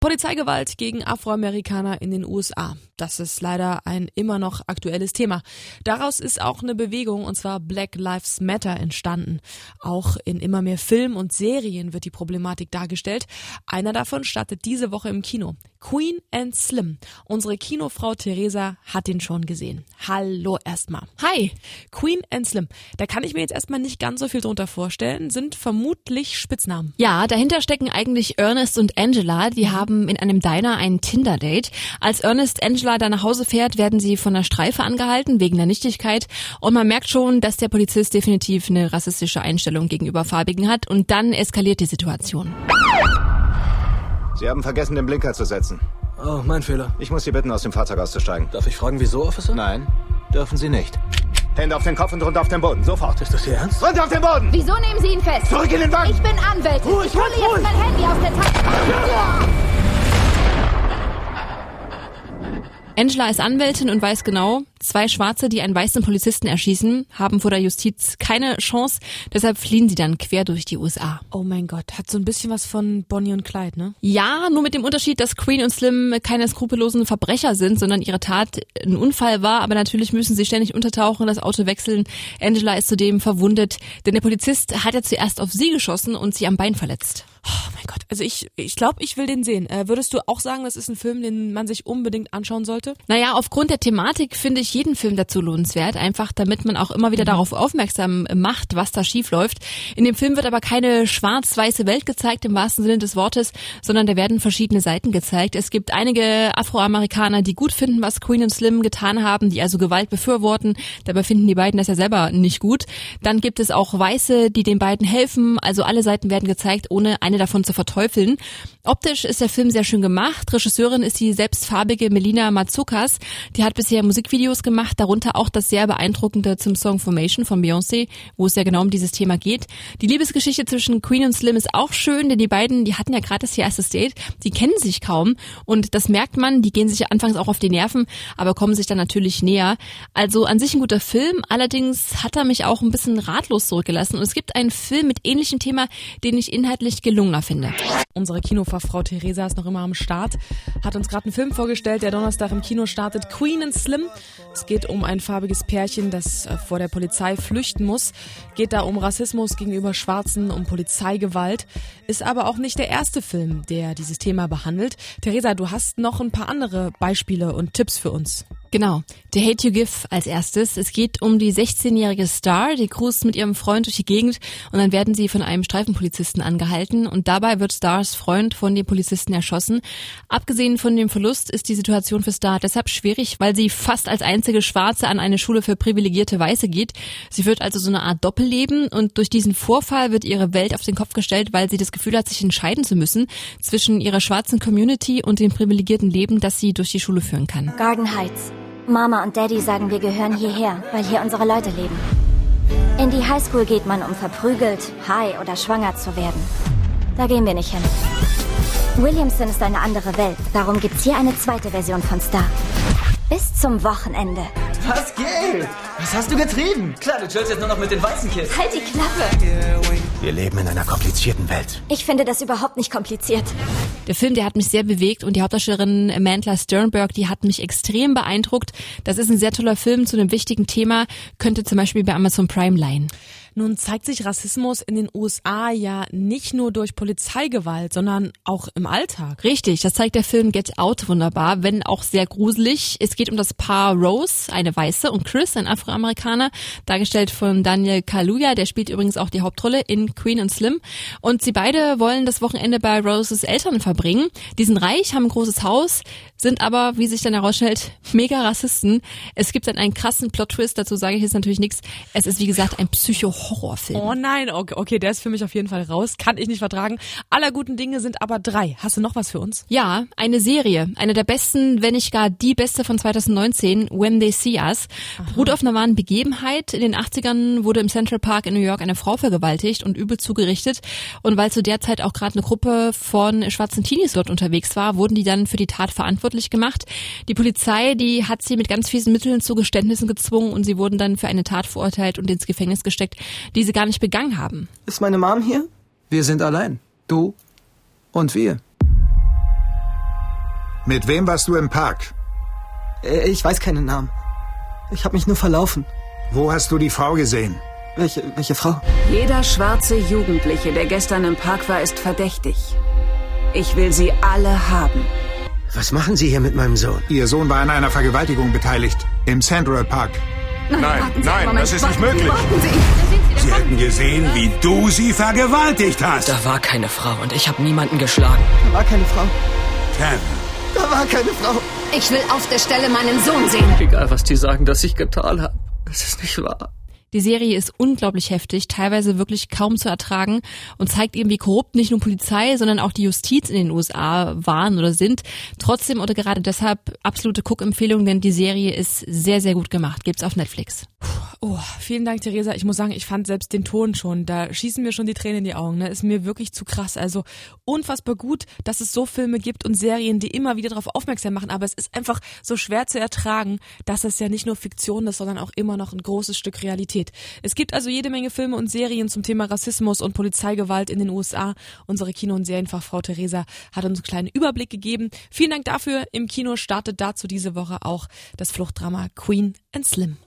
Polizeigewalt gegen Afroamerikaner in den USA. Das ist leider ein immer noch aktuelles Thema. Daraus ist auch eine Bewegung, und zwar Black Lives Matter, entstanden. Auch in immer mehr Filmen und Serien wird die Problematik dargestellt. Einer davon startet diese Woche im Kino. Queen and Slim. Unsere Kinofrau Theresa hat den schon gesehen. Hallo erstmal. Hi. Queen and Slim. Da kann ich mir jetzt erstmal nicht ganz so viel drunter vorstellen, sind vermutlich Spitznamen. Ja, dahinter stecken eigentlich Ernest und Angela. Die haben in einem Diner ein Tinder-Date. Als Ernest Angela da nach Hause fährt, werden sie von der Streife angehalten wegen der Nichtigkeit. Und man merkt schon, dass der Polizist definitiv eine rassistische Einstellung gegenüber Farbigen hat. Und dann eskaliert die Situation. Sie haben vergessen, den Blinker zu setzen. Oh, mein Fehler. Ich muss Sie bitten, aus dem Fahrzeug auszusteigen. Darf ich fragen, wieso, Officer? Nein, dürfen Sie nicht. Hände auf den Kopf und runter auf den Boden. Sofort. Ist das Ihr Ernst? Runter auf den Boden! Wieso nehmen Sie ihn fest? Zurück in den Wagen! Ich bin Anwältin. Ruhig, ich hole ruhig, jetzt mein Handy aus der Tasche. Angela ist Anwältin und weiß genau, zwei Schwarze, die einen weißen Polizisten erschießen, haben vor der Justiz keine Chance. Deshalb fliehen sie dann quer durch die USA. Oh mein Gott, hat so ein bisschen was von Bonnie und Clyde, ne? Ja, nur mit dem Unterschied, dass Queen und Slim keine skrupellosen Verbrecher sind, sondern ihre Tat ein Unfall war. Aber natürlich müssen sie ständig untertauchen, das Auto wechseln. Angela ist zudem verwundet, denn der Polizist hat ja zuerst auf sie geschossen und sie am Bein verletzt. Oh mein Gott, also ich ich glaube, ich will den sehen. Äh, würdest du auch sagen, das ist ein Film, den man sich unbedingt anschauen sollte? Naja, aufgrund der Thematik finde ich jeden Film dazu lohnenswert, einfach damit man auch immer wieder darauf aufmerksam macht, was da schief läuft. In dem Film wird aber keine schwarz-weiße Welt gezeigt im wahrsten Sinne des Wortes, sondern da werden verschiedene Seiten gezeigt. Es gibt einige Afroamerikaner, die gut finden, was Queen und Slim getan haben, die also Gewalt befürworten. Dabei finden die beiden das ja selber nicht gut. Dann gibt es auch Weiße, die den beiden helfen. Also alle Seiten werden gezeigt, ohne eine davon zu verteufeln. Optisch ist der Film sehr schön gemacht. Regisseurin ist die selbstfarbige Melina Matsoukas. Die hat bisher Musikvideos gemacht, darunter auch das sehr beeindruckende zum Song Formation von Beyoncé, wo es ja genau um dieses Thema geht. Die Liebesgeschichte zwischen Queen und Slim ist auch schön, denn die beiden, die hatten ja gerade das erstes Date, die kennen sich kaum und das merkt man, die gehen sich anfangs auch auf die Nerven, aber kommen sich dann natürlich näher. Also an sich ein guter Film, allerdings hat er mich auch ein bisschen ratlos zurückgelassen und es gibt einen Film mit ähnlichem Thema, den ich inhaltlich gelungener finde. Unsere Kinofachfrau Theresa ist noch immer am Start, hat uns gerade einen Film vorgestellt, der Donnerstag im Kino startet, Queen and Slim. Es geht um ein farbiges Pärchen, das äh, vor der Polizei flüchten muss. Geht da um Rassismus gegenüber Schwarzen, um Polizeigewalt. Ist aber auch nicht der erste Film, der dieses Thema behandelt. Theresa, du hast noch ein paar andere Beispiele und Tipps für uns. Genau. The Hate You Give als erstes. Es geht um die 16-jährige Star, die cruist mit ihrem Freund durch die Gegend und dann werden sie von einem Streifenpolizisten angehalten und dabei wird Stars Freund von dem Polizisten erschossen. Abgesehen von dem Verlust ist die Situation für Star deshalb schwierig, weil sie fast als einzige Schwarze an eine Schule für privilegierte Weiße geht. Sie führt also so eine Art Doppelleben und durch diesen Vorfall wird ihre Welt auf den Kopf gestellt, weil sie das Gefühl hat, sich entscheiden zu müssen zwischen ihrer schwarzen Community und dem privilegierten Leben, das sie durch die Schule führen kann. Garden Heights. Mama und Daddy sagen, wir gehören hierher, weil hier unsere Leute leben. In die Highschool geht man, um verprügelt, high oder schwanger zu werden. Da gehen wir nicht hin. Williamson ist eine andere Welt. Darum gibt's hier eine zweite Version von Star. Bis zum Wochenende. Was geht? Was hast du getrieben? Klar, du chillst jetzt nur noch mit den weißen Kids. Halt die Klappe! Wir leben in einer komplizierten Welt. Ich finde das überhaupt nicht kompliziert. Der Film, der hat mich sehr bewegt und die Hauptdarstellerin Amanda Sternberg, die hat mich extrem beeindruckt. Das ist ein sehr toller Film zu einem wichtigen Thema, könnte zum Beispiel bei Amazon Prime leihen. Nun zeigt sich Rassismus in den USA ja nicht nur durch Polizeigewalt, sondern auch im Alltag. Richtig, das zeigt der Film Get Out wunderbar, wenn auch sehr gruselig. Es geht um das Paar Rose, eine Weiße, und Chris, ein Afroamerikaner, dargestellt von Daniel Kaluuya, der spielt übrigens auch die Hauptrolle in Queen und Slim. Und sie beide wollen das Wochenende bei Roses Eltern verbringen. Die sind reich, haben ein großes Haus, sind aber, wie sich dann herausstellt, mega Rassisten. Es gibt dann einen krassen Plot-Twist, dazu sage ich jetzt natürlich nichts. Es ist, wie gesagt, ein Psycho-Horrorfilm. Oh nein, okay, okay, der ist für mich auf jeden Fall raus. Kann ich nicht vertragen. Aller guten Dinge sind aber drei. Hast du noch was für uns? Ja, eine Serie. Eine der besten, wenn nicht gar die beste von 2019, When They See Us. Beruht auf einer wahren Begebenheit. In den 80ern wurde im Central Park in New York eine Frau vergewaltigt und übel zugerichtet. Und weil zu der Zeit auch gerade eine Gruppe von schwarzen Teenies dort unterwegs war, wurden die dann für die Tat verantwortlich gemacht. Die Polizei, die hat sie mit ganz fiesen Mitteln zu Geständnissen gezwungen und sie wurden dann für eine Tat verurteilt und ins Gefängnis gesteckt, die sie gar nicht begangen haben. Ist meine Mom hier? Wir sind allein. Du und wir. Mit wem warst du im Park? Äh, Ich weiß keinen Namen. Ich habe mich nur verlaufen. Wo hast du die Frau gesehen? Welche, welche Frau? Jeder schwarze Jugendliche, der gestern im Park war, ist verdächtig. Ich will sie alle haben. Was machen Sie hier mit meinem Sohn? Ihr Sohn war an einer Vergewaltigung beteiligt. Im Central Park. Nein, nein, das ist nicht möglich. Sie. Sie hätten gesehen, wie du sie vergewaltigt hast. Da war keine Frau und ich habe niemanden geschlagen. Da war keine Frau. Kevin, Da war keine Frau. Ich will auf der Stelle meinen Sohn sehen. Egal, was die sagen, dass ich getan habe. Das ist nicht wahr. Die Serie ist unglaublich heftig, teilweise wirklich kaum zu ertragen und zeigt eben, wie korrupt nicht nur Polizei, sondern auch die Justiz in den USA waren oder sind. Trotzdem oder gerade deshalb absolute Cook-Empfehlung, denn die Serie ist sehr, sehr gut gemacht. Gibt's auf Netflix. Oh, vielen Dank, Theresa. Ich muss sagen, ich fand selbst den Ton schon, da schießen mir schon die Tränen in die Augen. Ne? Ist mir wirklich zu krass. Also unfassbar gut, dass es so Filme gibt und Serien, die immer wieder darauf aufmerksam machen. Aber es ist einfach so schwer zu ertragen, dass es ja nicht nur Fiktion ist, sondern auch immer noch ein großes Stück Realität. Es gibt also jede Menge Filme und Serien zum Thema Rassismus und Polizeigewalt in den USA. Unsere Kino- und Serienfachfrau Theresa hat uns einen kleinen Überblick gegeben. Vielen Dank dafür. Im Kino startet dazu diese Woche auch das Fluchtdrama Queen and Slim.